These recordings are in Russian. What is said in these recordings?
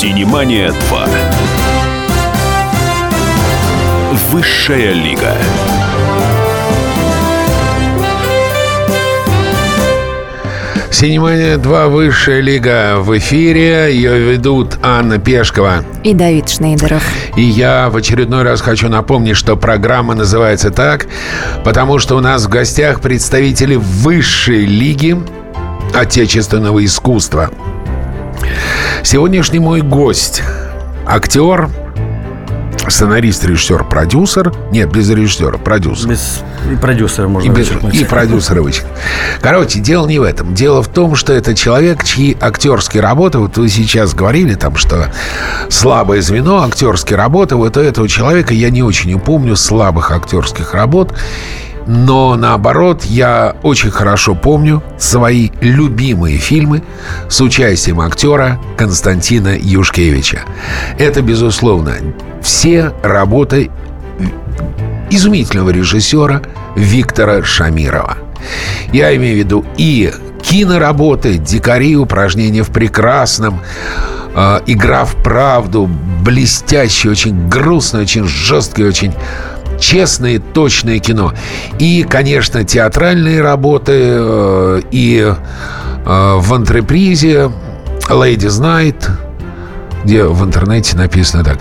Синемания 2. Высшая лига. Синемания 2 Высшая лига в эфире. Ее ведут Анна Пешкова. И Давид Шнейдеров. И я в очередной раз хочу напомнить, что программа называется так, потому что у нас в гостях представители Высшей лиги отечественного искусства. Сегодняшний мой гость – актер, сценарист, режиссер, продюсер. Нет, без режиссера, продюсер. Без и продюсера можно И, без, и продюсера вычеркнуть. Короче, дело не в этом. Дело в том, что это человек, чьи актерские работы, вот вы сейчас говорили там, что слабое звено, актерские работы, вот у этого человека я не очень упомню слабых актерских работ. Но наоборот, я очень хорошо помню свои любимые фильмы с участием актера Константина Юшкевича. Это, безусловно, все работы изумительного режиссера Виктора Шамирова. Я имею в виду и киноработы, дикари, упражнения в прекрасном, э, игра в правду, блестящее, очень грустное, очень жесткое, очень честное точное кино. И, конечно, театральные работы э, и э, в антрепризе Ladies Night, где в интернете написано так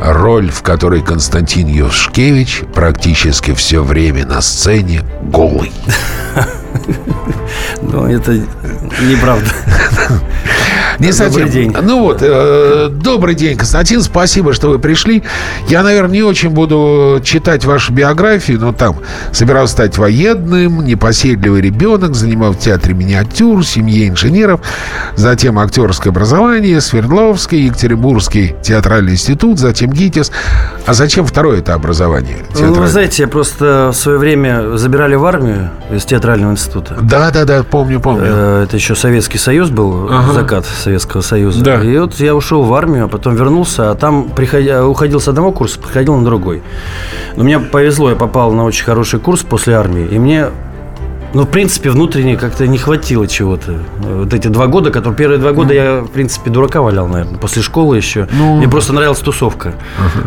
роль, в которой Константин Юшкевич практически все время на сцене голый. Но это неправда. Не Добрый совсем. день. Ну вот, э, добрый день, Константин. Спасибо, что вы пришли. Я, наверное, не очень буду читать вашу биографию, но там собирался стать военным, непоседливый ребенок, занимал в театре миниатюр, семье инженеров, затем актерское образование, Свердловский, Екатеринбургский театральный институт, затем ГИТИС. А зачем второе это образование? Ну, вы знаете, я просто в свое время забирали в армию из театрального института. Да, да, да, помню, помню. Э, Это еще Советский Союз был, Ага. закат Советского Союза. Да. И вот я ушел в армию, а потом вернулся, а там приходя, уходил с одного курса, приходил на другой. Но мне повезло, я попал на очень хороший курс после армии, и мне ну, в принципе, внутренне как-то не хватило чего-то. Вот эти два года, которые первые два года я, в принципе, дурака валял, наверное, после школы еще. Ну. Мне просто нравилась тусовка.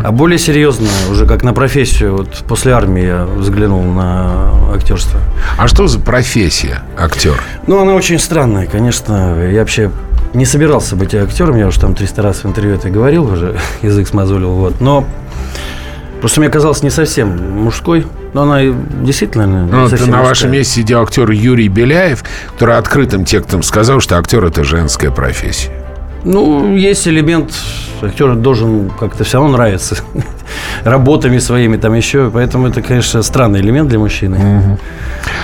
А более серьезно, уже как на профессию, вот после армии я взглянул на актерство. А что за профессия актер? Ну, она очень странная, конечно. Я вообще не собирался быть актером, я уже там 300 раз в интервью это говорил уже, язык смазулил, вот. Но просто мне казалось не совсем мужской. Но она действительно не Ну, совсем на мужская. вашем месте сидел актер Юрий Беляев, который открытым текстом сказал, что актер это женская профессия. Ну, есть элемент, актер должен как-то все равно нравиться работами своими там еще, поэтому это, конечно, странный элемент для мужчины.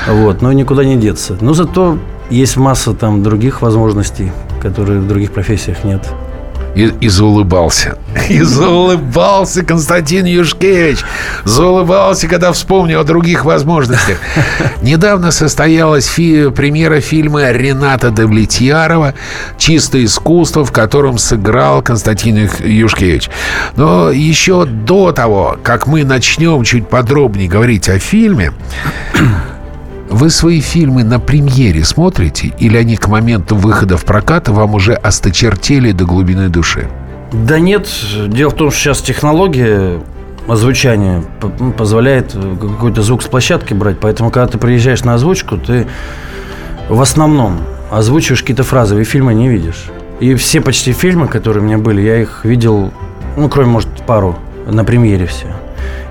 Вот, но никуда не деться. Но зато есть масса там других возможностей, которые в других профессиях нет. И, и заулыбался. И заулыбался Константин Юшкевич. Заулыбался, когда вспомнил о других возможностях. Недавно состоялась фи- премьера фильма Рената Давлетьярова «Чистое искусство», в котором сыграл Константин Юшкевич. Но еще до того, как мы начнем чуть подробнее говорить о фильме, вы свои фильмы на премьере смотрите или они к моменту выхода в прокат вам уже осточертели до глубины души? Да нет, дело в том, что сейчас технология озвучания позволяет э, какой-то звук с площадки брать, поэтому когда ты приезжаешь на озвучку, ты в основном озвучиваешь какие-то фразовые фильмы не видишь. И все почти фильмы, которые у меня были, я их видел, ну, кроме, может, пару, на премьере все.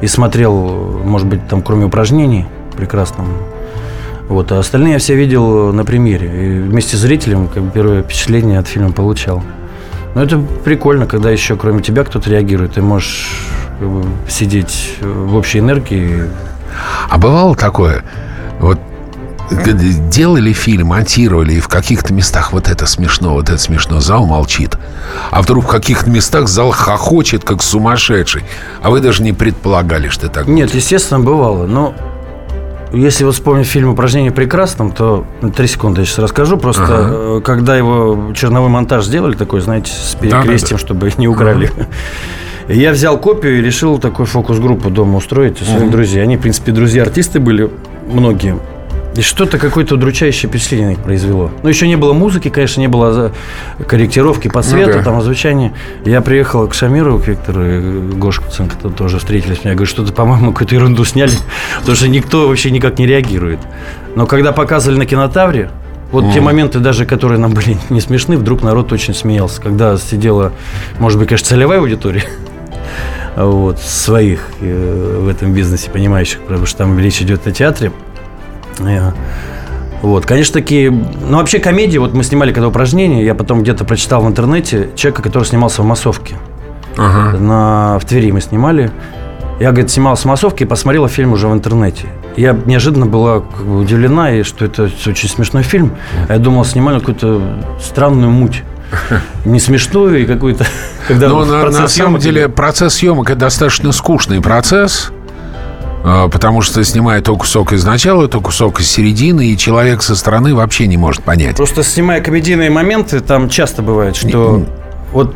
И смотрел, может быть, там, кроме упражнений прекрасном. Вот, а остальные я все видел на премьере. И вместе с зрителем как бы, первое впечатление от фильма получал. Ну, это прикольно, когда еще кроме тебя кто-то реагирует. Ты можешь как бы, сидеть в общей энергии. А бывало такое, вот делали фильм, монтировали, и в каких-то местах вот это смешно, вот это смешно, зал молчит. А вдруг в каких-то местах зал хохочет, как сумасшедший. А вы даже не предполагали, что так Нет, естественно, бывало. Но если вот вспомнить фильм «Упражнение прекрасном», то три секунды я сейчас расскажу. Просто Ага. э, когда его черновой монтаж сделали, такой, знаете, с перекрестием, чтобы не украли. Я взял копию и решил такую фокус-группу дома устроить у своих друзей. Они, в принципе, друзья-артисты были, многие. И что-то какое-то удручающее впечатление произвело. Ну, еще не было музыки, конечно, не было корректировки по цвету, ну, да. там, озвучания. Я приехал к Шамиру, к Виктору и Гош Куценко тоже встретились. Я говорю, что-то, по-моему, какую-то ерунду сняли, потому что никто вообще никак не реагирует. Но когда показывали на кинотавре, вот mm. те моменты даже, которые нам были не смешны, вдруг народ очень смеялся. Когда сидела, может быть, конечно, целевая аудитория, вот, своих э, в этом бизнесе, понимающих, потому что там речь идет о театре. Э, вот, конечно, такие... Ну, вообще комедии, вот мы снимали когда упражнения, я потом где-то прочитал в интернете человека, который снимался в массовке. Ага. На, в Твери мы снимали. Я, говорит, снимался в массовке и посмотрела фильм уже в интернете. Я неожиданно была удивлена, и что это очень смешной фильм. А я думал, снимали какую-то странную муть. Не смешную и какую-то... Когда Но на, на самом деле процесс съемок это достаточно скучный процесс. А, потому что снимая то кусок из начала, то кусок из середины, и человек со стороны вообще не может понять. Просто снимая комедийные моменты, там часто бывает, что не... вот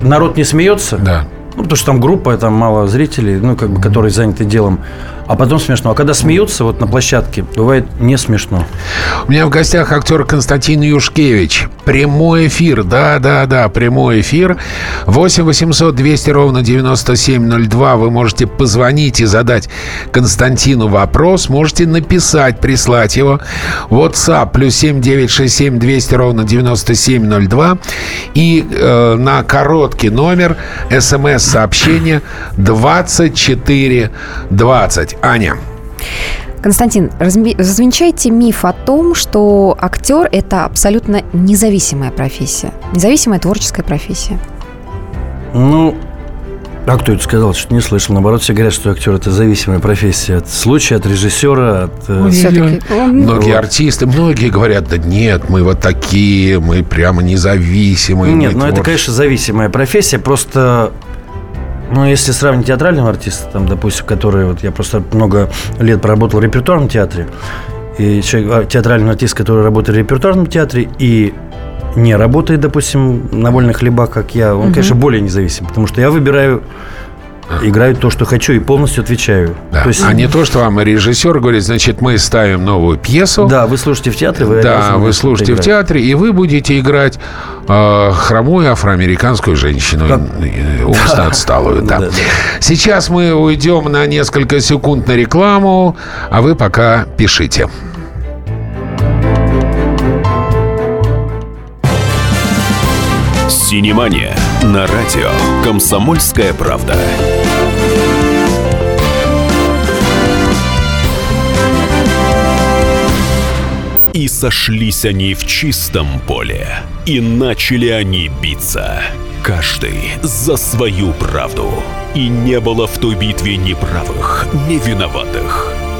народ не смеется. Да. Ну, потому что там группа, там мало зрителей, ну, как бы, которые заняты делом а потом смешно. А когда смеются вот на площадке, бывает не смешно. У меня в гостях актер Константин Юшкевич. Прямой эфир, да-да-да, прямой эфир. 8 800 200 ровно 9702. Вы можете позвонить и задать Константину вопрос. Можете написать, прислать его. WhatsApp плюс 7 967 200 ровно 9702. И э, на короткий номер смс-сообщение 2420. Аня. Константин, развенчайте миф о том, что актер – это абсолютно независимая профессия, независимая творческая профессия. Ну, а кто это сказал? Что не слышал. Наоборот, все говорят, что актер это зависимая профессия от случая, от режиссера, от. Э, многие вот. артисты, многие говорят, да нет, мы вот такие, мы прямо независимые. Нет, ну это, конечно, зависимая профессия. Просто ну, если сравнить театрального артиста, там, допустим, который, вот я просто много лет проработал в репертуарном театре, и человек, а, театральный артист, который работает в репертуарном театре и не работает, допустим, на вольных хлебах, как я, он, угу. конечно, более независим, потому что я выбираю играю то, что хочу, и полностью отвечаю. Да. То есть... А не то, что вам режиссер говорит, значит, мы ставим новую пьесу. Да, вы слушаете в театре. Вы да, вы слушаете играть. в театре, и вы будете играть э, хромую афроамериканскую женщину, как... умственно да. отсталую. Да. Да, да. Сейчас мы уйдем на несколько секунд на рекламу, а вы пока пишите. Синемания на радио «Комсомольская правда». И сошлись они в чистом поле, и начали они биться. Каждый за свою правду. И не было в той битве ни правых, ни виноватых.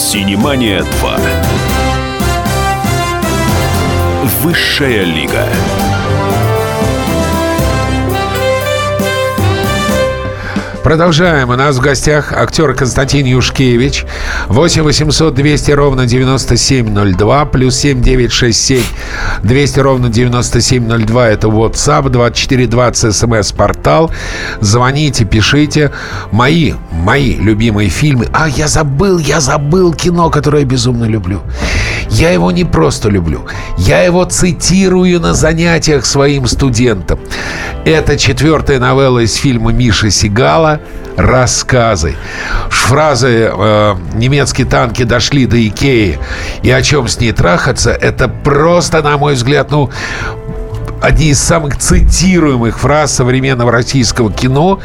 Синемания 2. Высшая лига. Продолжаем. У нас в гостях актер Константин Юшкевич. 8 800 200 ровно 9702. Плюс 7 967 200 ровно 9702. Это WhatsApp. 2420 смс-портал. Звоните, пишите. Мои, мои любимые фильмы. А, я забыл, я забыл кино, которое я безумно люблю. Я его не просто люблю. Я его цитирую на занятиях своим студентам. Это четвертая новелла из фильма Миши Сигала рассказы. Фразы э, «немецкие танки дошли до Икеи» и «о чем с ней трахаться» — это просто, на мой взгляд, ну, одни из самых цитируемых фраз современного российского кино.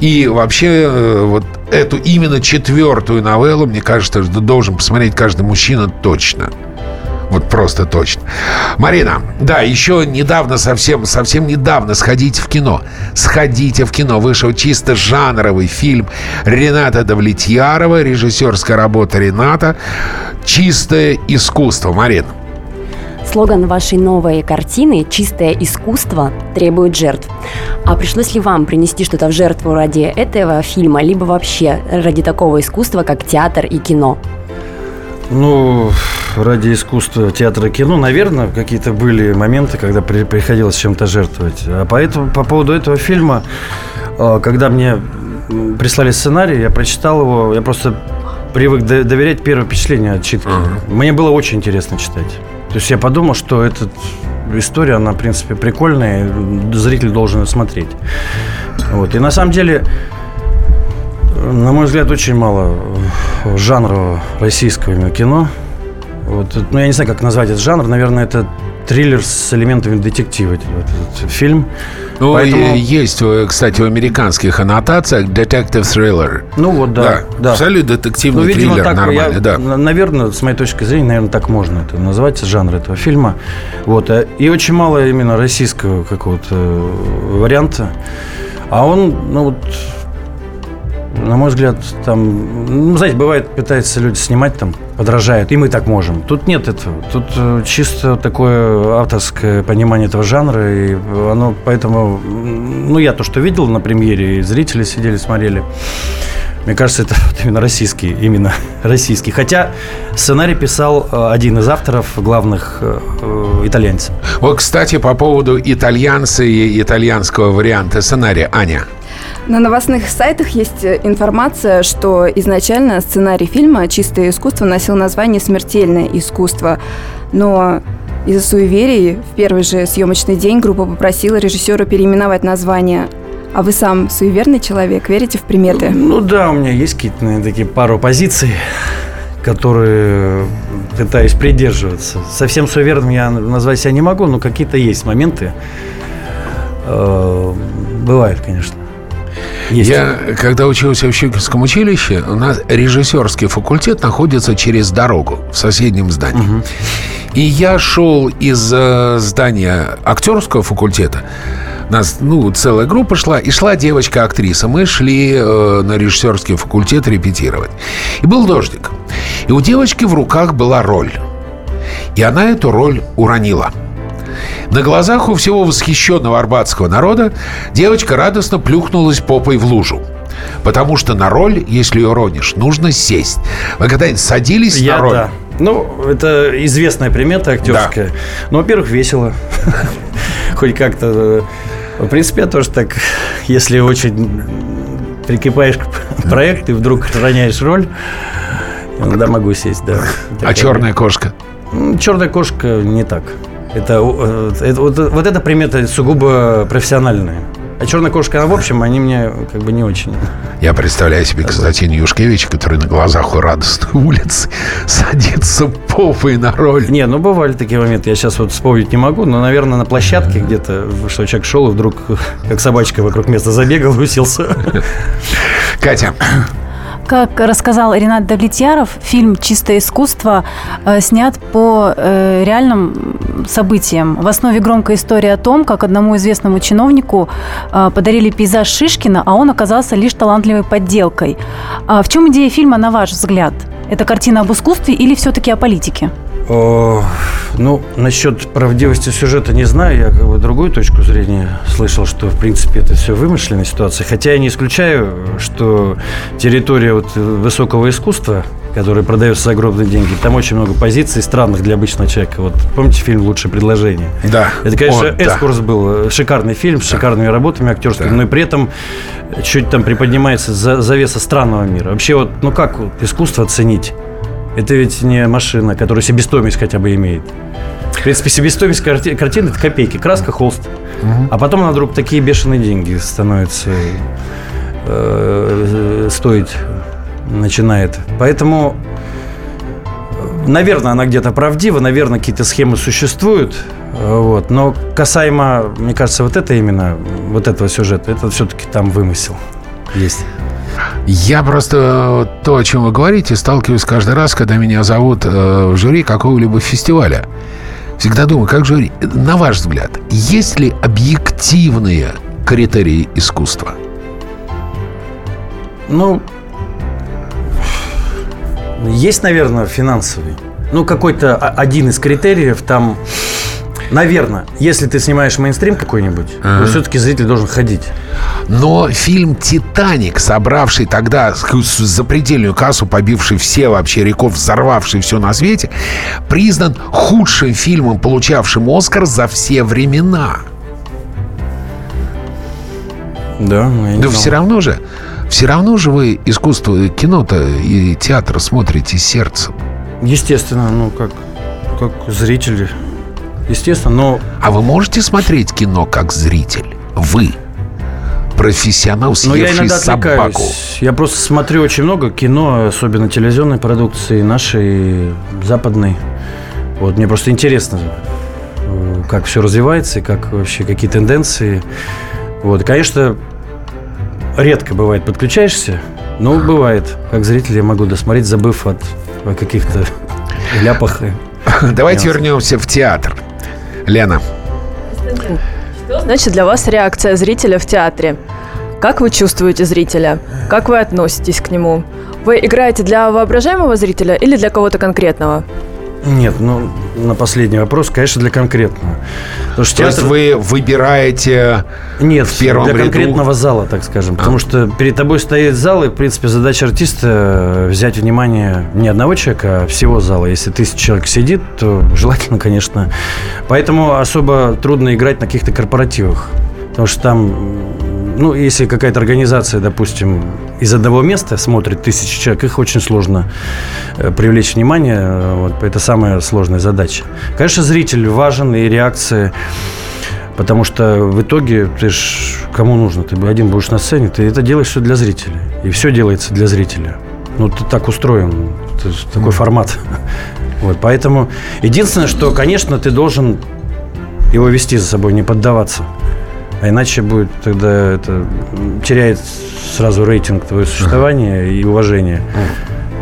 И вообще э, вот эту именно четвертую новеллу, мне кажется, должен посмотреть каждый мужчина точно. Вот просто точно. Марина, да, еще недавно, совсем, совсем недавно сходите в кино. Сходите в кино. Вышел чисто жанровый фильм Рената Давлетьярова, режиссерская работа Рената. Чистое искусство. Марина. Слоган вашей новой картины «Чистое искусство требует жертв». А пришлось ли вам принести что-то в жертву ради этого фильма, либо вообще ради такого искусства, как театр и кино? Ну, ради искусства театра и кино, наверное, какие-то были моменты, когда при, приходилось чем-то жертвовать. А поэтому, по поводу этого фильма, а, когда мне прислали сценарий, я прочитал его, я просто привык доверять первое впечатление от читки. Uh-huh. Мне было очень интересно читать. То есть я подумал, что эта история, она, в принципе, прикольная, зритель должен ее смотреть. Вот. И на самом деле, на мой взгляд, очень мало жанра российского кино. Вот, ну, я не знаю, как назвать этот жанр. Наверное, это триллер с элементами детектива, этот фильм. Ну, Поэтому... есть, э, кстати, в американских аннотациях detective thriller. Ну вот, да. да. да. Абсолютно детективный ну, видимо, триллер, так, нормальный, я, да. Наверное, с моей точки зрения, наверное, так можно это назвать, жанр этого фильма. Вот. Э, и очень мало именно российского какого-то э, варианта. А он, ну вот, на мой взгляд, там, ну, знаете, бывает, пытаются люди снимать там, подражают, и мы так можем. Тут нет этого. Тут э, чисто такое авторское понимание этого жанра, и оно поэтому, ну, я то, что видел на премьере, и зрители сидели, смотрели, мне кажется, это вот именно российский, именно российский. Хотя сценарий писал э, один из авторов, главных э, итальянцев. Вот, кстати, по поводу итальянца и итальянского варианта сценария. Аня. На новостных сайтах есть э, информация, что изначально сценарий фильма «Чистое искусство» носил название «Смертельное искусство». Но из-за суеверий в первый же съемочный день группа попросила режиссера переименовать название. А вы сам суеверный человек? Верите в приметы? Ну да, у меня есть какие-то наверное, такие пару позиций, которые пытаюсь придерживаться. Совсем суеверным я назвать себя не могу, но какие-то есть моменты. Э, бывает, конечно. Есть. Я, когда учился в Щукинском училище, у нас режиссерский факультет находится через дорогу в соседнем здании. Угу. И я шел из э, здания актерского факультета. Нас, ну, целая группа шла, и шла девочка-актриса. Мы шли э, на режиссерский факультет репетировать. И был дождик. И у девочки в руках была роль. И она эту роль уронила. На глазах у всего восхищенного арбатского народа девочка радостно плюхнулась попой в лужу. Потому что на роль, если ее ронишь, нужно сесть. Вы когда-нибудь садились Я, на роль? Да. Ну, это известная примета актерская. Да. Ну, во-первых, весело. Хоть как-то. В принципе, я тоже так, если очень прикипаешь к проекту и вдруг роняешь роль, иногда могу сесть, да. А черная кошка? Черная кошка не так. Это, э, это, вот, вот эта примета сугубо профессиональная. А черная кошка, она, в общем, они мне как бы не очень. Я представляю себе Константина Юшкевича, который на глазах у радостной улицы садится попой на роль. Не, ну бывали такие моменты. Я сейчас вот вспомнить не могу, но, наверное, на площадке где-то, что человек шел и вдруг, как собачка вокруг места забегал, уселся. Катя, как рассказал Ренат Давлетьяров, фильм «Чистое искусство» э, снят по э, реальным событиям. В основе громкая история о том, как одному известному чиновнику э, подарили пейзаж Шишкина, а он оказался лишь талантливой подделкой. А в чем идея фильма, на ваш взгляд? Это картина об искусстве или все-таки о политике? О, ну, насчет правдивости сюжета не знаю. Я как бы другую точку зрения слышал, что, в принципе, это все вымышленная ситуация. Хотя я не исключаю, что территория вот высокого искусства, которая продается за огромные деньги, там очень много позиций странных для обычного человека. Вот помните фильм «Лучшее предложение»? Да. Это, конечно, О, экскурс да. был. Шикарный фильм с да. шикарными работами актерскими, да. но и при этом чуть там приподнимается завеса странного мира. Вообще вот, ну как вот, искусство оценить? Это ведь не машина, которая себестоимость хотя бы имеет. В принципе, себестоимость карти- картины – это копейки, краска, холст. Угу. А потом она вдруг такие бешеные деньги становятся э, стоить, начинает. Поэтому, наверное, она где-то правдива, наверное, какие-то схемы существуют. Вот. Но касаемо, мне кажется, вот это именно, вот этого сюжета, это все-таки там вымысел есть. Я просто э, то, о чем вы говорите, сталкиваюсь каждый раз, когда меня зовут э, в жюри какого-либо фестиваля. Всегда думаю, как жюри, на ваш взгляд, есть ли объективные критерии искусства? Ну, есть, наверное, финансовый. Ну, какой-то один из критериев там, наверное, если ты снимаешь мейнстрим какой-нибудь, Ага. то все-таки зритель должен ходить. Но фильм «Титаник», собравший тогда запредельную кассу, побивший все вообще рекорд, взорвавший все на свете, признан худшим фильмом, получавшим «Оскар» за все времена. Да, ну, я не Да знал. все равно же, все равно же вы искусство, кино-то и театр смотрите сердцем. Естественно, ну, как, как зрители. Естественно, но А вы можете смотреть кино как зритель? Вы, профессионал, Но я съевший иногда собаку. отвлекаюсь. Я просто смотрю очень много кино, особенно телевизионной продукции, нашей, западной. Вот мне просто интересно, э, как все развивается, и как вообще какие тенденции. Вот, конечно, редко бывает подключаешься, но бывает. Как зритель я могу досмотреть, забыв от каких-то ляпах. Давайте вернемся в театр. Лена. Что значит для вас реакция зрителя в театре? Как вы чувствуете зрителя? Как вы относитесь к нему? Вы играете для воображаемого зрителя или для кого-то конкретного? Нет, ну, на последний вопрос, конечно, для конкретного. Потому что То есть театр- вы выбираете... Нет, в первом для ряду? конкретного зала, так скажем. Потому что перед тобой стоит зал, и, в принципе, задача артиста э, взять внимание не одного человека, а всего зала. Если тысяча человек сидит, то желательно, конечно. Поэтому особо трудно играть на каких-то корпоративах. Потому что там, ну, если какая-то организация, допустим, из одного места смотрит тысячи человек, их очень сложно э, привлечь внимание. э, Вот, это самая сложная задача. Конечно, зритель важен и реакция. Потому что в итоге ты ж кому нужно? Ты один будешь на сцене, ты это делаешь все для зрителя. И все делается для зрителя. Ну, ты так устроен. Ж такой формат. Вот, поэтому единственное, что, конечно, ты должен его вести за собой, не поддаваться. А иначе будет тогда это теряет сразу рейтинг твое существование и уважение.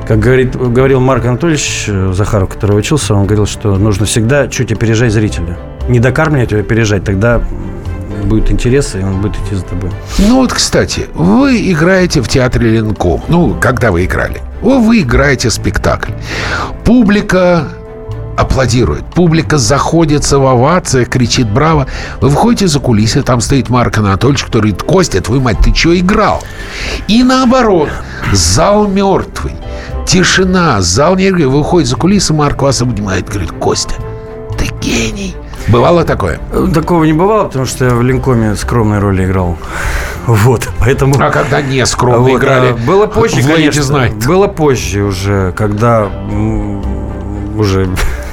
Как говорит, говорил Марк Анатольевич э, Захаров, который учился, он говорил, что нужно всегда чуть опережать зрителя. Не докармливать, а опережать. Тогда будет интерес, и он будет идти за тобой. Ну вот, кстати, вы играете в театре Ленком. Ну, когда вы играли? Вы, вы играете спектакль. Публика аплодирует. Публика заходится в овациях, кричит «Браво!». Вы выходите за кулисы, там стоит Марк Анатольевич, который говорит «Костя, твою мать, ты что играл?» И наоборот, зал мертвый, тишина, зал не играет. Вы выходите за кулисы, Марк вас обнимает, говорит «Костя, ты гений!» Бывало такое? Э, Такого не бывало, потому что я в Линкоме скромной роли играл. Вот, поэтому... А когда не скромно Вот, играли? а, Было позже, конечно. Night? Было позже уже, когда уже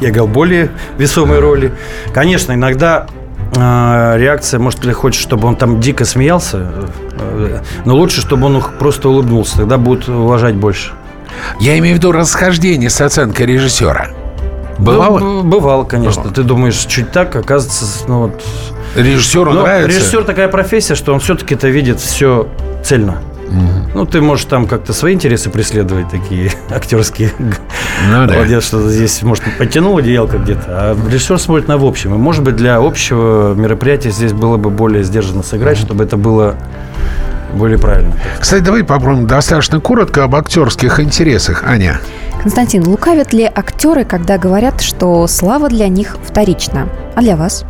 я играл более весомые роли. Конечно, иногда э, реакция, может, ты хочешь, чтобы он там дико смеялся, э, но лучше, чтобы он просто улыбнулся, тогда будут уважать больше. Я имею в виду расхождение с оценкой режиссера. Бывало? Ну, бывало, конечно. Ты думаешь, чуть так, оказывается, ну вот... Режиссеру Но нравится? режиссер такая профессия, что он все-таки это видит все цельно. Ну, ты можешь там как-то свои интересы преследовать, такие актерские. Ну да. Молодец, что здесь, может, подтянул одеялко где-то, а режиссер смотрит на в общем. И, может быть, для общего мероприятия здесь было бы более сдержанно сыграть, чтобы это было более правильно. Кстати, давай попробуем достаточно коротко об актерских интересах. Аня. Константин, лукавят ли актеры, когда говорят, что слава для них вторична? А для вас?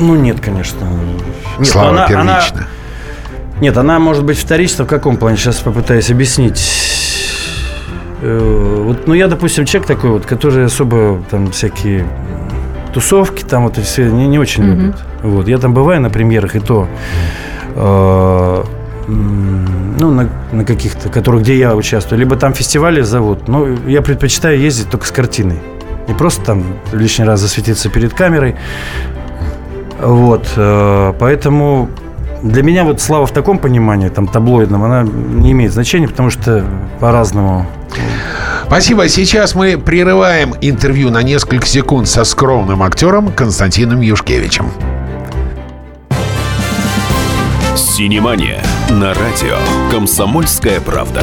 Ну, нет, конечно. Нет, Слава она- она- первична. Нет, она может быть вторична в каком плане? Сейчас попытаюсь объяснить. Э, Вот, ну, я, допустим, человек такой вот, который особо там всякие тусовки там вот все не, не очень Мгм. любит. Вот, я там бываю на премьерах и то, э, ну, на, на каких-то, которых, где я участвую, либо там фестивали зовут, но я предпочитаю ездить только с картиной. Не просто там лишний раз засветиться перед камерой. Вот, э, поэтому для меня вот слава в таком понимании, там, таблоидном, она не имеет значения, потому что по-разному. Спасибо. Сейчас мы прерываем интервью на несколько секунд со скромным актером Константином Юшкевичем. «Синемания» на радио «Комсомольская правда».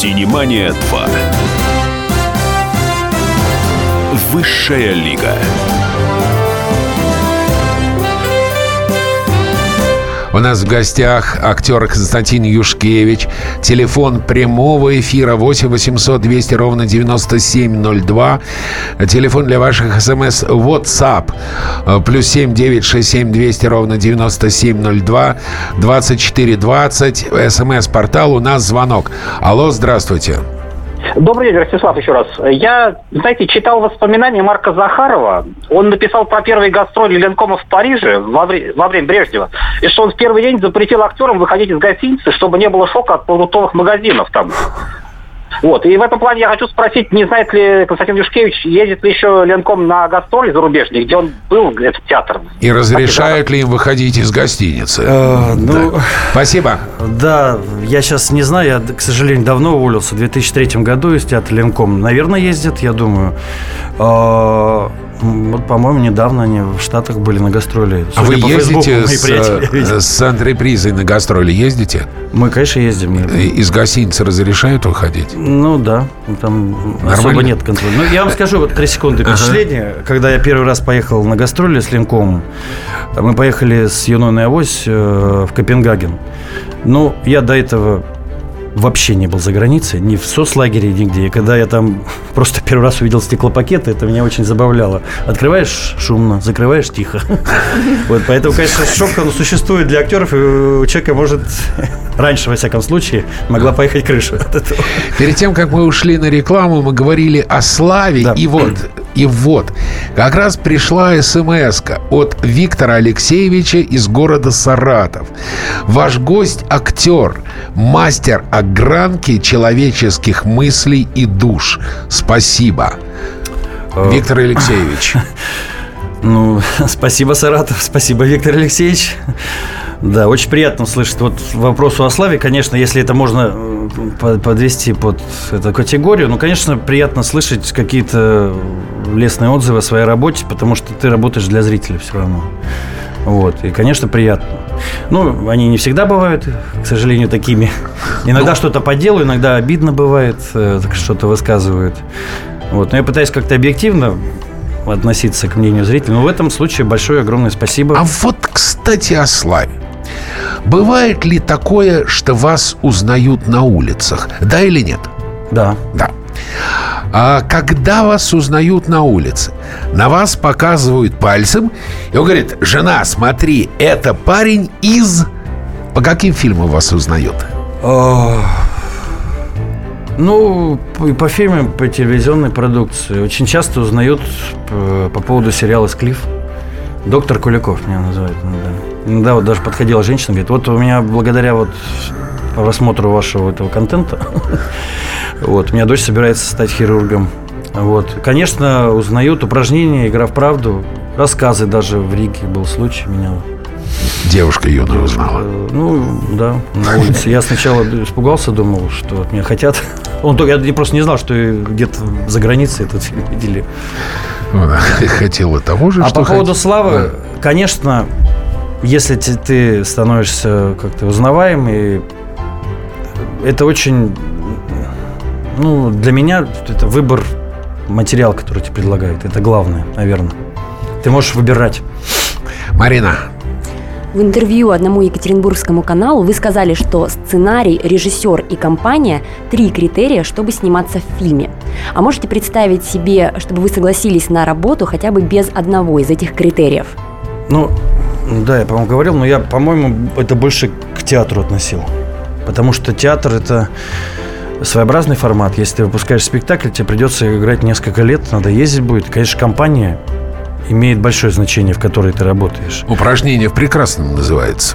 «Синемания 2». Высшая лига. У нас в гостях актер Константин Юшкевич. Телефон прямого эфира 8 800 200 ровно 9702. Телефон для ваших смс WhatsApp. э, Плюс 7 967 200 ровно 9702. 2420. СМС-портал. У нас звонок. Алло, здравствуйте. Добрый день, Ростислав, еще раз. Я, знаете, читал воспоминания Марка Захарова. Он написал про первые гастроли Ленкома в Париже во, вре- во время Брежнева. И что он в первый день запретил актерам выходить из гостиницы, чтобы не было шока от продуктовых магазинов там. Вот. И в этом плане я хочу спросить, не знает ли Константин Юшкевич, ездит ли еще Ленком на гастроли зарубежные, где он был, этот театр? И разрешают ли им выходить из гостиницы? Э, ну, Спасибо. Да, я сейчас не знаю, я, к сожалению, давно уволился, в 2003 году из театра Ленком. Наверное, ездят, я думаю. М, Вот, по-моему, недавно они в Штатах были на гастроли. А вы Судя по Фейсбуку, ездите мои с, э, с антрепризой на гастроли? Ездите? Мы, конечно, ездим. Из гостиницы разрешают выходить? Ну да, там Нормально? особо нет контроля. Ну, я вам скажу, вот три секунды Ага. впечатления. Когда я первый раз поехал на гастроли с Ленком, мы поехали с Юной на Авось э, в Копенгаген. Ну, я до этого вообще не был за границей, ни в соцлагере, нигде. И когда я там просто первый раз увидел стеклопакеты, это меня очень забавляло. Открываешь шумно, закрываешь тихо. Вот, поэтому, конечно, шок он существует для актеров, и у человека может раньше, во всяком случае, могла поехать крыша от этого. Перед тем, как мы ушли на рекламу, мы говорили о славе. Да. И вот, и вот, как раз пришла смс от Виктора Алексеевича из города Саратов. Ваш гость – актер, мастер огранки человеческих мыслей и душ. Спасибо. Э, Виктор Алексеевич. Ну, спасибо, Саратов, спасибо, Виктор Алексеевич. Да, очень приятно услышать. Вот вопросу о славе, конечно, если это можно по- подвести под эту категорию, ну, конечно, приятно слышать какие-то лестные отзывы о своей работе, потому что ты работаешь для зрителя все равно. Вот, и, конечно, приятно. Ну, они не всегда бывают, к сожалению, такими. Иногда что-то по делу, иногда обидно бывает, э, что-то высказывают. Вот, но я пытаюсь как-то объективно относиться к мнению зрителя. Но в этом случае большое огромное спасибо. А вот, кстати, о славе. Бывает ли такое, что вас узнают на улицах? Да или нет? Да. Да. А когда вас узнают на улице, на вас показывают пальцем, и он говорит, жена, смотри, это парень из... По каким фильмам вас узнают? О, Ну, и по фильмам, по телевизионной продукции. Очень часто узнают э, по поводу сериала «Склиф». Доктор Куликов меня называют. Да. Иногда вот даже подходила женщина, говорит, вот у меня благодаря вот просмотру вашего этого контента, вот, у меня дочь собирается стать хирургом. Вот. Конечно, узнают упражнения, игра в правду, рассказы даже в Риге был случай, меня Девушка юная узнала. Э, Ну, да, на улице. Я сначала испугался, думал, что от меня хотят. Он только, я просто не знал, что где-то за границей этот фильм видели. Ну Хотела того же, А что по поводу славы, конечно, если ты становишься как-то узнаваемый, это очень, ну, для меня это выбор материал, который тебе предлагают. Это главное, наверное. Ты можешь выбирать. Марина, В интервью одному екатеринбургскому каналу вы сказали, что сценарий, режиссер и компания – три критерия, чтобы сниматься в фильме. А можете представить себе, чтобы вы согласились на работу хотя бы без одного из этих критериев? Ну, да, я, по-моему, говорил, но я, по-моему, это больше к театру относил. Потому что театр – это своеобразный формат. Если ты выпускаешь спектакль, тебе придется играть несколько лет, надо ездить будет. Конечно, компания имеет большое значение, в которой ты работаешь. Упражнение в прекрасном называется.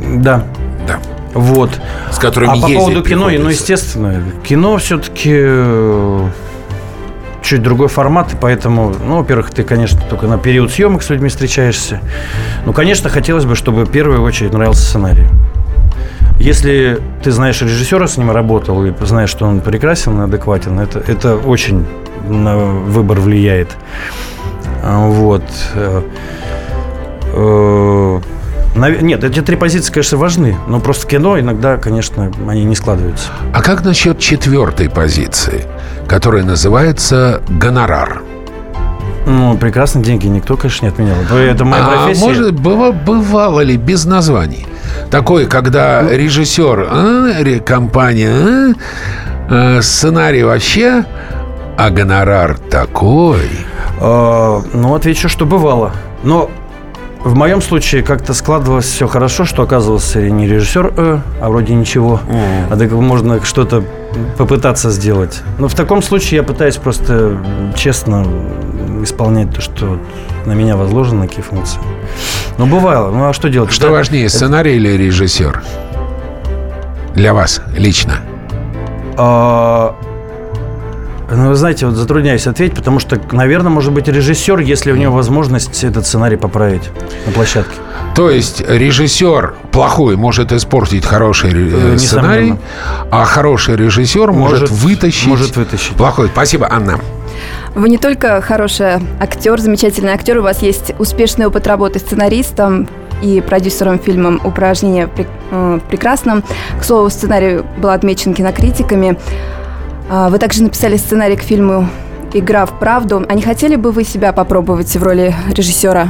Да. Да. Вот. С которыми А по поводу кино, ну, естественно, кино все-таки э, чуть другой формат, и поэтому, ну, во-первых, ты, конечно, только на период съемок с людьми встречаешься. Ну, конечно, хотелось бы, чтобы в первую очередь нравился сценарий. Если ты знаешь режиссера, с ним работал, и знаешь, что он прекрасен и адекватен, это, это очень на выбор влияет. А, Вот. Э, э, Нет, эти три позиции, конечно, важны, но просто кино иногда, конечно, они не складываются. А как насчет четвертой позиции, которая называется гонорар? Ну, прекрасно, деньги никто, конечно, не отменял. Это моя а профессия. может, быва- бывало ли без названий? Такое, когда режиссер, а, компания, а, а, сценарий вообще, а гонорар такой. А, ну, отвечу, что бывало. Но в моем случае как-то складывалось все хорошо, что оказывался не режиссер, э, а вроде ничего. А так можно что-то попытаться сделать. Но в таком случае я пытаюсь просто честно исполнять то, что на меня возложено, какие функции. Но бывало. Ну, а что делать? Что Это- важнее, сценарий или режиссер? Для вас лично. А, Ну, вы знаете, вот затрудняюсь ответить, потому что, наверное, может быть режиссер, если у него возможность этот сценарий поправить на площадке. То есть режиссер плохой может испортить хороший Э, сценарий, несомненно. а хороший режиссер может, Может- вытащить, может вытащить. плохой. Спасибо, Анна. Вы не только хороший актер, замечательный актер, у вас есть успешный опыт работы сценаристом и продюсером фильма «Упражнение э, в прекрасном». К слову, сценарий был отмечен кинокритиками. А, Вы также написали сценарий к фильму «Игра в правду». А не хотели бы вы себя попробовать в роли режиссера?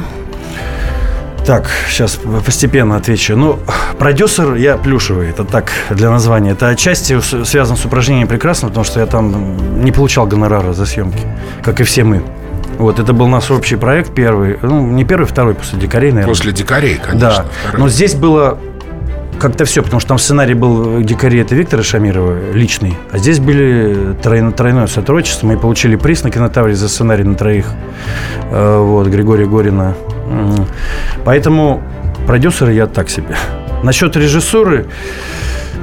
Так, сейчас постепенно отвечу. Ну, продюсер я плюшевый, это так для названия. Это отчасти связано с упражнением прекрасно, потому что я там не получал гонорара за съемки, как и все мы. Вот, это был наш общий проект первый, ну, не первый, второй после дикарей, наверное. После дикарей, конечно. Да, второй. но здесь было как-то все, потому что там сценарий был дикари это Виктора Шамирова личный, а здесь были тройно- тройное сотрудничество. Мы получили приз на кинотавре за сценарий на троих. Э, Вот, Григория Горина. Поэтому продюсер я так себе. Насчет режиссуры,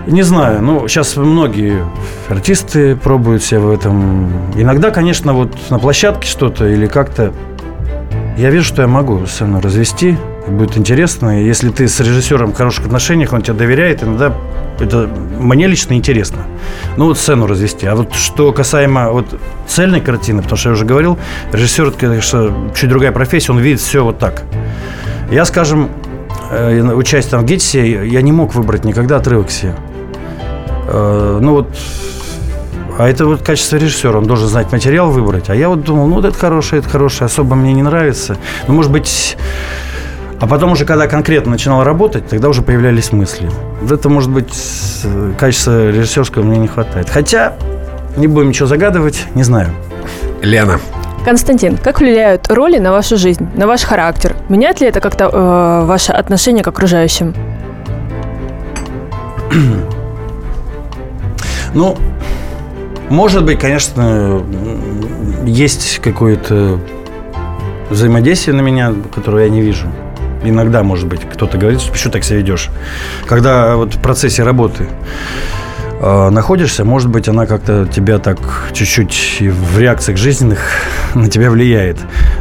не знаю, ну, сейчас многие артисты пробуют себя в этом. Иногда, конечно, вот на площадке что-то или как-то я вижу, что я могу сцену развести, будет интересно. Если ты с режиссером в хороших отношениях, он тебе доверяет, иногда это мне лично интересно. Ну, вот сцену развести. А вот что касаемо вот цельной картины, потому что я уже говорил, режиссер, это, конечно, чуть другая профессия, он видит все вот так. Я, скажем, э, учась там в ГИТИСе, я не мог выбрать никогда отрывок себе. Э, Ну, вот а это вот качество режиссера, он должен знать материал выбрать. А я вот думал, ну вот это хорошее, это хорошее, особо мне не нравится. Ну, может быть... А потом уже, когда конкретно начинал работать, тогда уже появлялись мысли. Вот это, может быть, э, качества режиссерского мне не хватает. Хотя, не будем ничего загадывать, не знаю. Лена. Константин, как влияют роли на вашу жизнь, на ваш характер? Меняет ли это как-то э, ваше отношение к окружающим? Ну, может быть, конечно, есть какое-то взаимодействие на меня, которое я не вижу. Иногда, может быть, кто-то говорит, почему так себя ведешь. Когда вот в процессе работы э, находишься, может быть, она как-то тебя так чуть-чуть в реакциях жизненных на тебя влияет.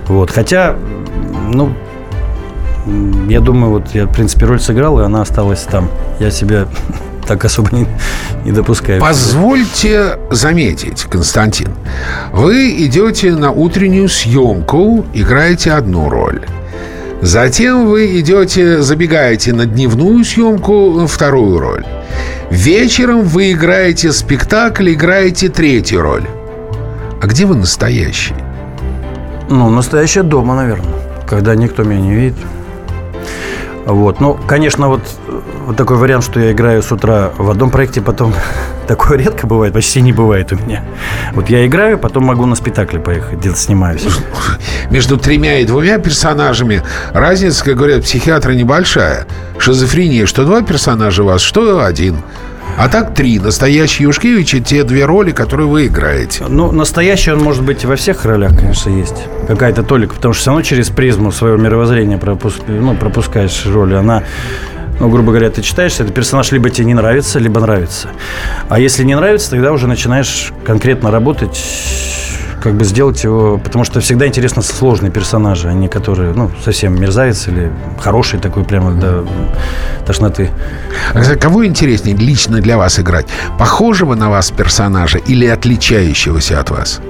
Вот. Хотя, ну, я думаю, вот я, в принципе, роль сыграл, и она осталась там. Я себя так особо не, не допускаю. Позвольте заметить, Константин, вы идете на утреннюю съемку, играете одну роль. Затем вы идете, забегаете на дневную съемку, вторую роль. Вечером вы играете спектакль, играете третью роль. А где вы настоящий? Ну, настоящая дома, наверное, когда никто меня не видит. Вот. Ну, конечно, вот, вот такой вариант, что я играю с утра в одном проекте, потом такое редко бывает, почти не бывает у меня. Вот я играю, потом могу на спектакле поехать, где-то снимаюсь. Между тремя и двумя персонажами разница, как говорят психиатры, небольшая. Шизофрения, что два персонажа у вас, что один. А так три. Настоящий Юшкевич и те две роли, которые вы играете. Ну, настоящий он может быть во всех ролях, конечно, есть. Какая-то толика, потому что все равно через призму своего мировоззрения пропуск... ну, пропускаешь роли. Она ну, грубо говоря, ты читаешь, этот персонаж либо тебе не нравится, либо нравится. А если не нравится, тогда уже начинаешь конкретно работать как бы сделать его, потому что всегда интересно сложные персонажи, а не которые, ну, совсем мерзавец или хороший такой прямо до тошноты. А кого интереснее лично для вас играть? Похожего на вас персонажа или отличающегося от вас?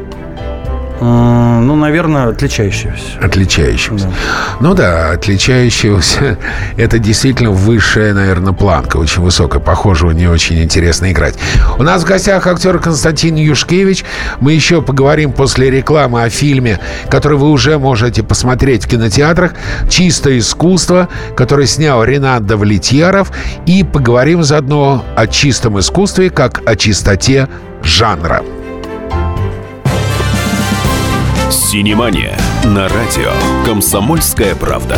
Ну, наверное, отличающегося. Отличающегося. Да. Ну да, отличающегося. Это действительно высшая, наверное, планка. Очень высокая. Похожего не очень интересно играть. У нас в гостях актер Константин Юшкевич. Мы еще поговорим после рекламы о фильме, который вы уже можете посмотреть в кинотеатрах. «Чистое искусство», который снял Ренат Давлетьяров. И поговорим заодно о чистом искусстве, как о чистоте жанра. Синемания на радио «Комсомольская правда».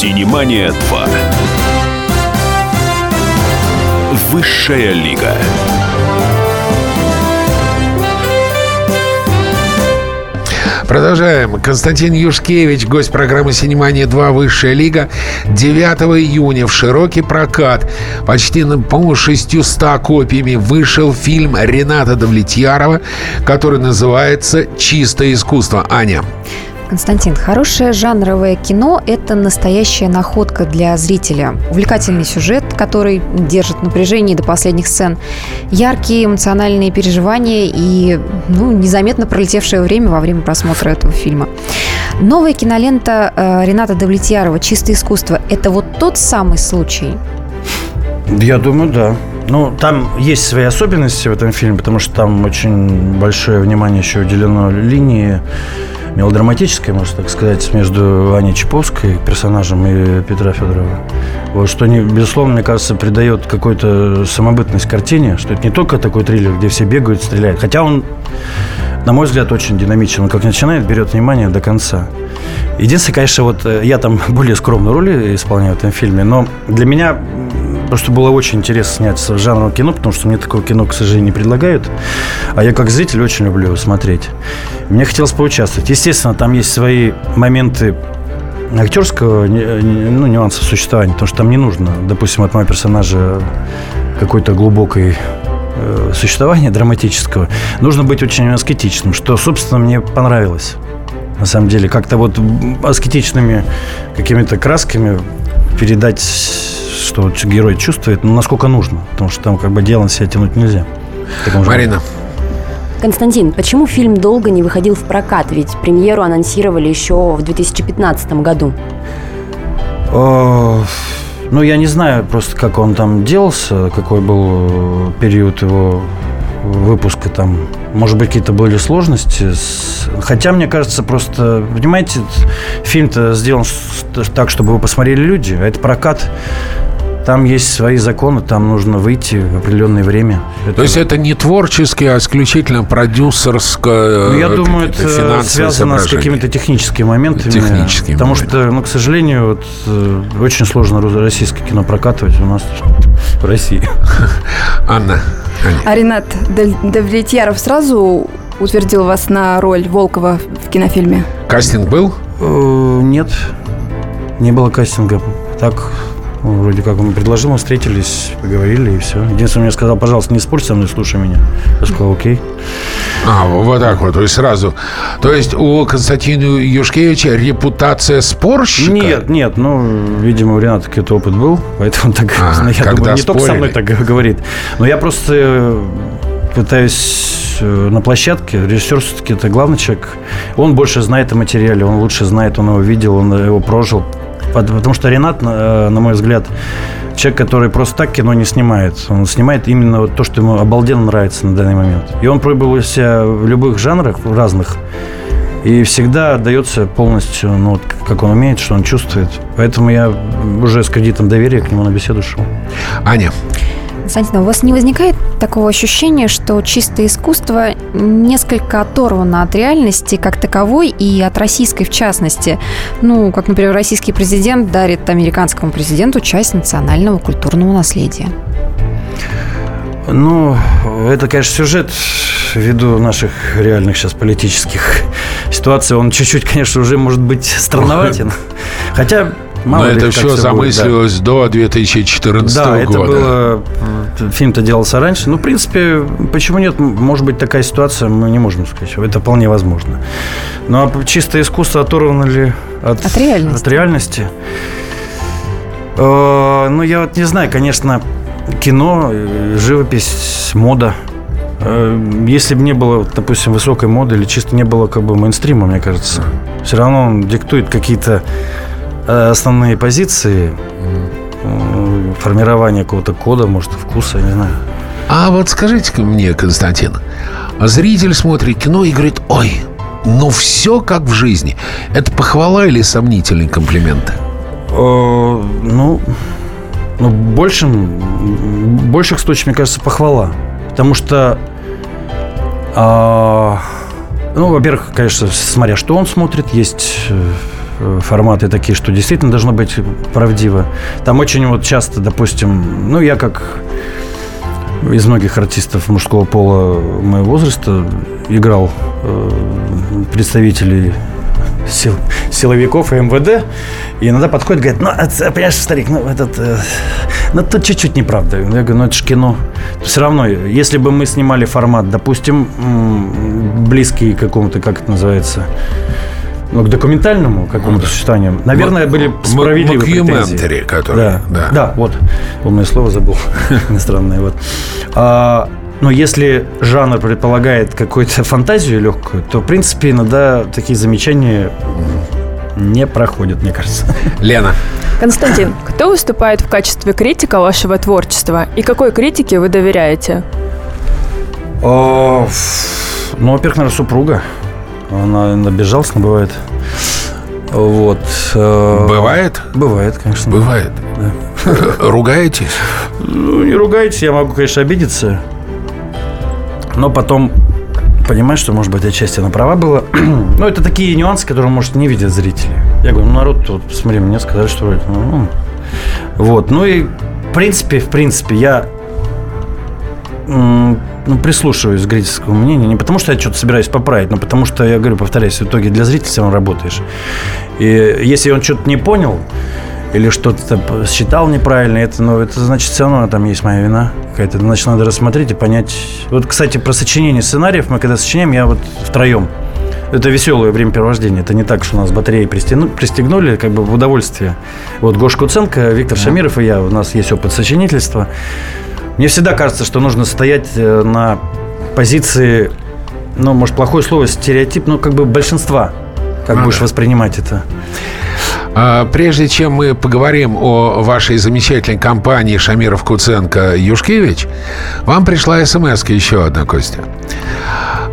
«Синемания 2». Высшая лига. Продолжаем. Константин Юшкевич, гость программы «Синемания 2. Высшая лига». 9 июня в широкий прокат почти, по-моему, 600 копиями вышел фильм Рената Давлетьярова, который называется «Чистое искусство». Аня. Константин, хорошее жанровое кино – это настоящая находка для зрителя. Увлекательный сюжет, который держит напряжение до последних сцен, яркие эмоциональные переживания и ну, незаметно пролетевшее время во время просмотра этого фильма. Новая кинолента э, Рената Давлетьярова «Чистое искусство» – это вот тот самый случай? Я думаю, да. Ну, там есть свои особенности в этом фильме, потому что там очень большое внимание еще уделено линии мелодраматическая, можно так сказать, между Аней Чаповской, персонажем, и Петра Федорова. Вот, что, не, безусловно, мне кажется, придает какую-то самобытность картине, что это не только такой триллер, где все бегают, стреляют. Хотя он, на мой взгляд, очень динамичен. Он как начинает, берет внимание до конца. Единственное, конечно, вот э, я там более скромную роль исполняю в этом фильме, но для меня просто было очень интересно снять в жанровом кино, потому что мне такое кино, к сожалению, не предлагают. А я как зритель очень люблю его смотреть. Мне хотелось поучаствовать. Естественно, там есть свои моменты актерского ну, нюансов существования, потому что там не нужно, допустим, от моего персонажа какой-то глубокой э, существования драматического. Нужно быть очень аскетичным, что, собственно, мне понравилось. На самом деле, как-то вот аскетичными какими-то красками передать, что герой чувствует, ну, насколько нужно. Потому что там как бы дело на себя тянуть нельзя. Марина. Константин, почему фильм долго не выходил в прокат? Ведь премьеру анонсировали еще в 2015 году. О, ну, я не знаю просто, как он там делался, какой был период его выпуска там. Может быть, какие-то были сложности. Хотя, мне кажется, просто, понимаете, фильм-то сделан так, чтобы его посмотрели люди, а это прокат там есть свои законы, там нужно выйти в определенное время. Это... То есть это не творческий, а исключительно продюсерское. Ну, я думаю, это связано с какими-то техническими моментами. Техническими. Потому моментами. что, ну, к сожалению, вот, э, очень сложно российское кино прокатывать у нас в России. Анна. А Ренат Давлетьяров сразу утвердил вас на роль Волкова в кинофильме? Кастинг был? Э, нет, не было кастинга. Так Ну, Вроде как он предложил, мы встретились, поговорили и все. Единственное, мне сказал, пожалуйста, не спорь со мной, слушай меня. Я сказал, окей. А, вот так вот, то есть сразу. То есть у Константина Юшкевича репутация спорщика? Нет, нет, ну, видимо, у Рената какой-то опыт был, поэтому он так, А, я когда думаю, не только со мной так говорит. Но я просто э, пытаюсь э, на площадке, режиссер все-таки это главный человек, он больше знает о материале, он лучше знает, он его видел, он его прожил. Пот- Потому что Ренат, на на мой взгляд, человек, который просто так кино не снимает. Он снимает именно вот то, что ему обалденно нравится на данный момент. И он пробовал себя в любых жанрах, в разных. И всегда отдается полностью, ну, вот как он умеет, что он чувствует. Поэтому я уже с кредитом доверия к нему на беседу шел. Аня, Константин, у вас не возникает такого ощущения, что чистое искусство несколько оторвано от реальности как таковой и от российской в частности? Ну, как, например, российский президент дарит американскому президенту часть национального культурного наследия. Ну, это, конечно, сюжет ввиду наших реальных сейчас политических ситуаций. Он чуть-чуть, конечно, уже может быть странноватен. Хотя, мало но это все всё будет, да. замыслилось до 2014 Да, года. это было... Фильм-то делался раньше. Ну, в принципе, почему нет? Может быть, такая ситуация, мы не можем сказать. Это вполне возможно. Ну, а чистое искусство оторвано ли от, От реальности. От реальности? Э, ну, я вот не знаю, конечно, кино, э, живопись, мода. Э, Если бы не было, допустим, высокой моды или чисто не было как бы мейнстрима, мне кажется, все равно он диктует какие-то основные позиции, э, формирование какого-то кода, может, вкуса, я не знаю. А вот скажите-ка мне, Константин, зритель смотрит кино и говорит, ой, ну все как в жизни. Это похвала или сомнительный комплимент? Э, Ну, ну большим, больших случаев, мне кажется, похвала. Потому что, а, ну, во-первых, конечно, смотря что он смотрит, есть э, форматы такие, что действительно должно быть правдиво. Там очень вот часто, допустим, ну, я как из многих артистов мужского пола моего возраста играл э, представителей сил, силовиков и МВД. И иногда подходит, говорит, ну, это, понимаешь, старик, ну, этот, э, ну, тут чуть-чуть неправда. Я говорю, ну, это же кино. Все равно, если бы мы снимали формат, допустим, близкий к какому-то, как это называется, ну, к документальному какому-то существованию, наверное, М- были справедливы претензии. который, да, да. да, вот, умное слово забыл, иностранное, вот. А, но если жанр предполагает какую-то фантазию легкую, то, в принципе, иногда такие замечания не проходят, мне кажется. Лена. Константин, кто выступает в качестве критика вашего творчества и какой критике вы доверяете? О, ф- Ну, во-первых, наверное, супруга. Она, безжалостна бывает. Вот. э, Бывает? Бывает, конечно. Бывает. Э, Ругаетесь? Ну, не ругайтесь, я могу, конечно, обидеться. Но потом понимаешь, что, может быть, отчасти она права была. Но это такие нюансы, которые, может, не видят зрители. Я говорю, ну, народ, вот, смотри, мне сказали, что вроде... ну, вот, ну и, в принципе, в принципе, я ну, прислушиваюсь к зрительскому мнению. Не потому, что я что-то собираюсь поправить, но потому что, я говорю, повторяюсь, в итоге для зрителя все равно работаешь. И если он что-то не понял, или что-то считал неправильно, это, ну, это значит, все равно там есть моя вина какая-то. Значит, надо рассмотреть и понять. Вот, кстати, про сочинение сценариев мы когда сочиняем, я вот втроем. Это веселое времяпровождение. Это не так, что у нас батареи пристегну- пристегнули, как бы в удовольствие. Вот Гоша Куценко, Виктор Шамиров и я, у нас есть опыт сочинительства. Мне всегда кажется, что нужно стоять э, на позиции, ну, может, плохое слово, стереотип, но как бы большинства. Как Ну будешь воспринимать это? А, Прежде чем мы поговорим о вашей замечательной компании Шамиров Куценко Юшкевич, вам пришла смс еще одна, Костя.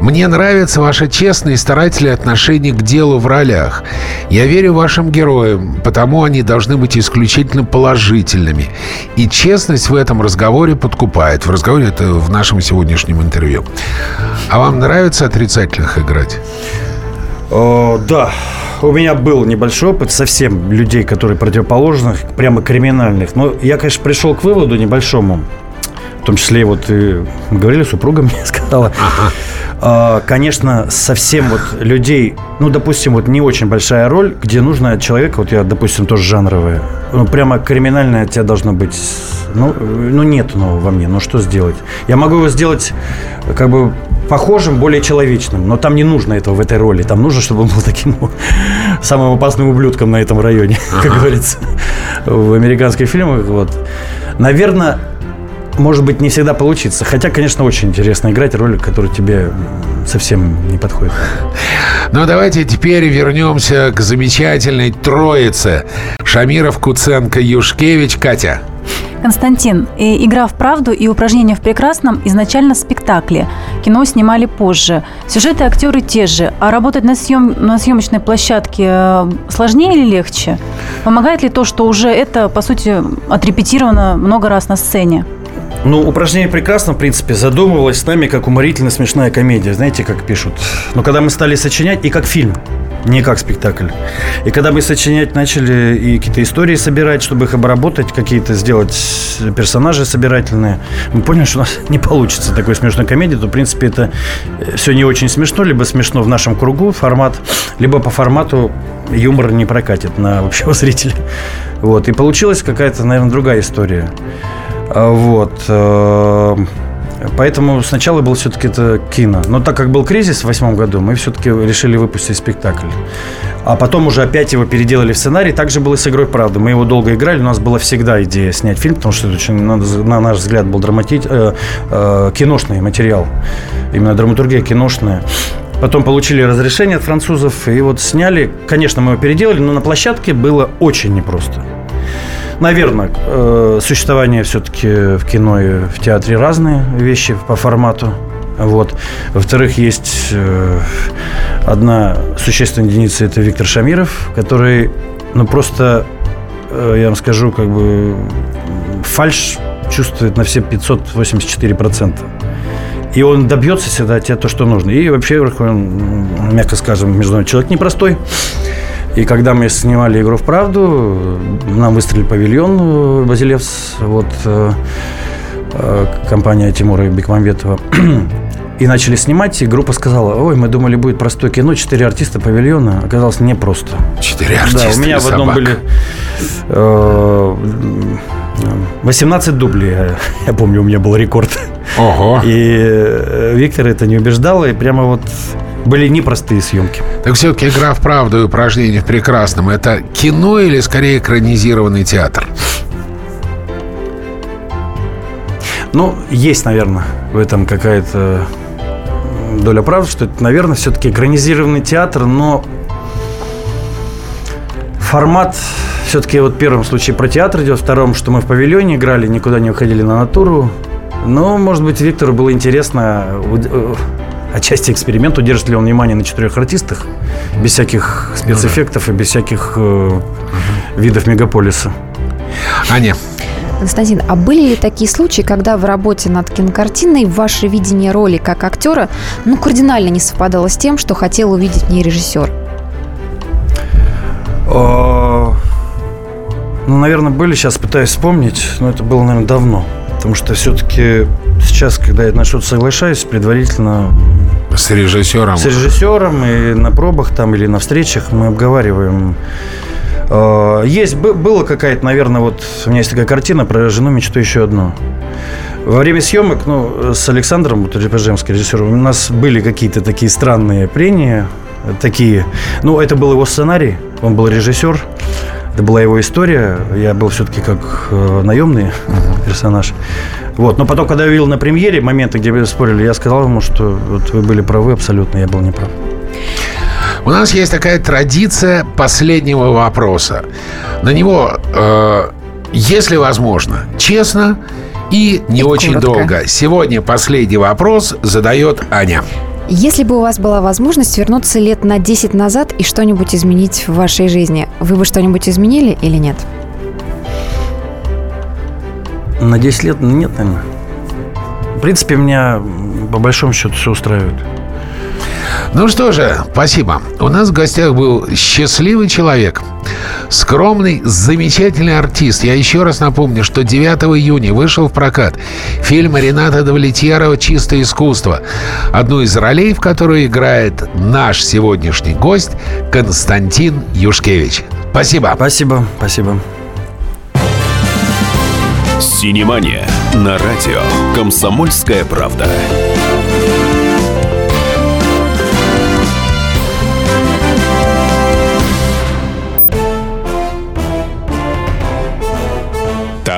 Мне нравится ваше честное и старательное отношение к делу в ролях. Я верю вашим героям, потому они должны быть исключительно положительными. И честность в этом разговоре подкупает. В разговоре это в нашем сегодняшнем интервью. А вам нравится отрицательных играть? О, да, у меня был небольшой опыт совсем людей, которые противоположных, прямо криминальных. Но я, конечно, пришел к выводу небольшому. В том числе, вот и мы говорили, супруга мне сказала. А, конечно, совсем вот людей, ну, допустим, вот не очень большая роль, где нужно человека, вот я, допустим, тоже жанровая, ну, прямо криминальное от тебя должно быть, ну, ну нет нового во мне, ну, что сделать? Я могу его сделать как бы похожим, более человечным, но там не нужно этого в этой роли, там нужно, чтобы он был таким самым опасным ублюдком на этом районе, как говорится, в американских фильмах, вот. Наверное, может быть, не всегда получится. Хотя, конечно, очень интересно играть роль, которая тебе совсем не подходит. Ну, давайте теперь вернемся к замечательной троице. Шамиров, Куценко, Юшкевич. Катя. Константин, и игра в правду и упражнения в прекрасном изначально спектакли. Кино снимали позже. Сюжеты актеры те же. А работать на, съем, на съемочной площадке э, сложнее или легче? Помогает ли то, что уже это, по сути, отрепетировано много раз на сцене? Ну, упражнение прекрасно, в принципе, задумывалось с нами как уморительно смешная комедия, знаете, как пишут. Но когда мы стали сочинять, и как фильм, не как спектакль. И когда мы сочинять начали и какие-то истории собирать, чтобы их обработать, какие-то сделать персонажи собирательные, мы поняли, что у нас не получится такой смешной комедии, то, в принципе, это э, все не очень смешно, либо смешно в нашем кругу формат, либо по формату юмор не прокатит на общего зрителя. Вот. И получилась какая-то, наверное, другая история. А, вот. Э, поэтому сначала был все-таки это кино. Но так как был кризис в восьмом году, мы все-таки решили выпустить спектакль. А потом уже опять его переделали в сценарий. Так же было с «Игрой правды». Мы его долго играли. У нас была всегда идея снять фильм, потому что это очень, на наш взгляд, был драмати... э, э, киношный материал. Именно драматургия киношная. Потом получили разрешение от французов и вот сняли. Конечно, мы его переделали, но на площадке было очень непросто. Наверное, э, существование все-таки в кино и в театре разные вещи по формату. Вот. Во-вторых, есть э, одна существенная единица, это Виктор Шамиров, который, ну, просто, э, я вам скажу, как бы фальш чувствует на все 584%. И он добьется всегда от тебя то, что нужно. И вообще, он, мягко скажем, международный человек непростой. И когда мы снимали «Игру в правду», нам выстрелили павильон э, Базилевс, вот э, э, компания Тимура Бекмамбетова. И начали снимать, и группа сказала, ой, мы думали, будет простое кино, четыре артиста павильона. Оказалось, не просто. Четыре артиста Да, у меня в одном собак. были э, 18 дублей, я, помню, у меня был рекорд. Ого. И э, Виктор это не убеждал, и прямо вот были непростые съемки. Так все-таки игра в правду и упражнение в прекрасном – это кино или скорее экранизированный театр? Ну, есть, наверное, в этом какая-то доля правды, что это, наверное, все-таки экранизированный театр, но формат все-таки вот в первом случае про театр идет, в втором, что мы в павильоне играли, никуда не уходили на натуру. Но, может быть, Виктору было интересно э, отчасти эксперимент, удержит ли он внимание на четырех артистах, без всяких спецэффектов и без всяких э, видов мегаполиса. Аня. Константин, а были ли такие случаи, когда в работе над кинокартиной ваше видение роли как актера ну, кардинально не совпадало с тем, что хотел увидеть в ней режиссер? Э, Ну, наверное, были, сейчас пытаюсь вспомнить, но это было, наверное, давно. Потому что все-таки сейчас, когда я на что-то соглашаюсь, предварительно С режиссером. с режиссером и на пробах там или на встречах мы обговариваем. Э, Есть, бы- было какая-то, наверное, вот у меня есть такая картина про жену мечту еще одну. Во время съемок, ну, с Александром, вот, режиссером, у нас были какие-то такие странные прения, такие. Ну, это был его сценарий, он был режиссер, это была его история. Я был все-таки как э, наемный персонаж. Вот. Но потом, когда я увидел на премьере моменты, где мы спорили, я сказал ему, что вот вы были правы абсолютно, я был неправ. У нас есть такая традиция последнего вопроса. На него, э, если возможно, честно и не И очень коротко. долго. Сегодня последний вопрос задает Аня. Если бы у вас была возможность вернуться лет на 10 назад и что-нибудь изменить в вашей жизни, вы бы что-нибудь изменили или нет? На 10 лет нет, наверное. В принципе, меня по большому счету все устраивает. Ну что же, спасибо. У нас в гостях был счастливый человек. Скромный, замечательный артист. Я еще раз напомню, что 9 июня вышел в прокат фильм Рената Давлетьярова «Чистое искусство». Одну из ролей, в которой играет наш сегодняшний гость Константин Юшкевич. Спасибо. Спасибо, спасибо. Синемания на радио «Комсомольская правда».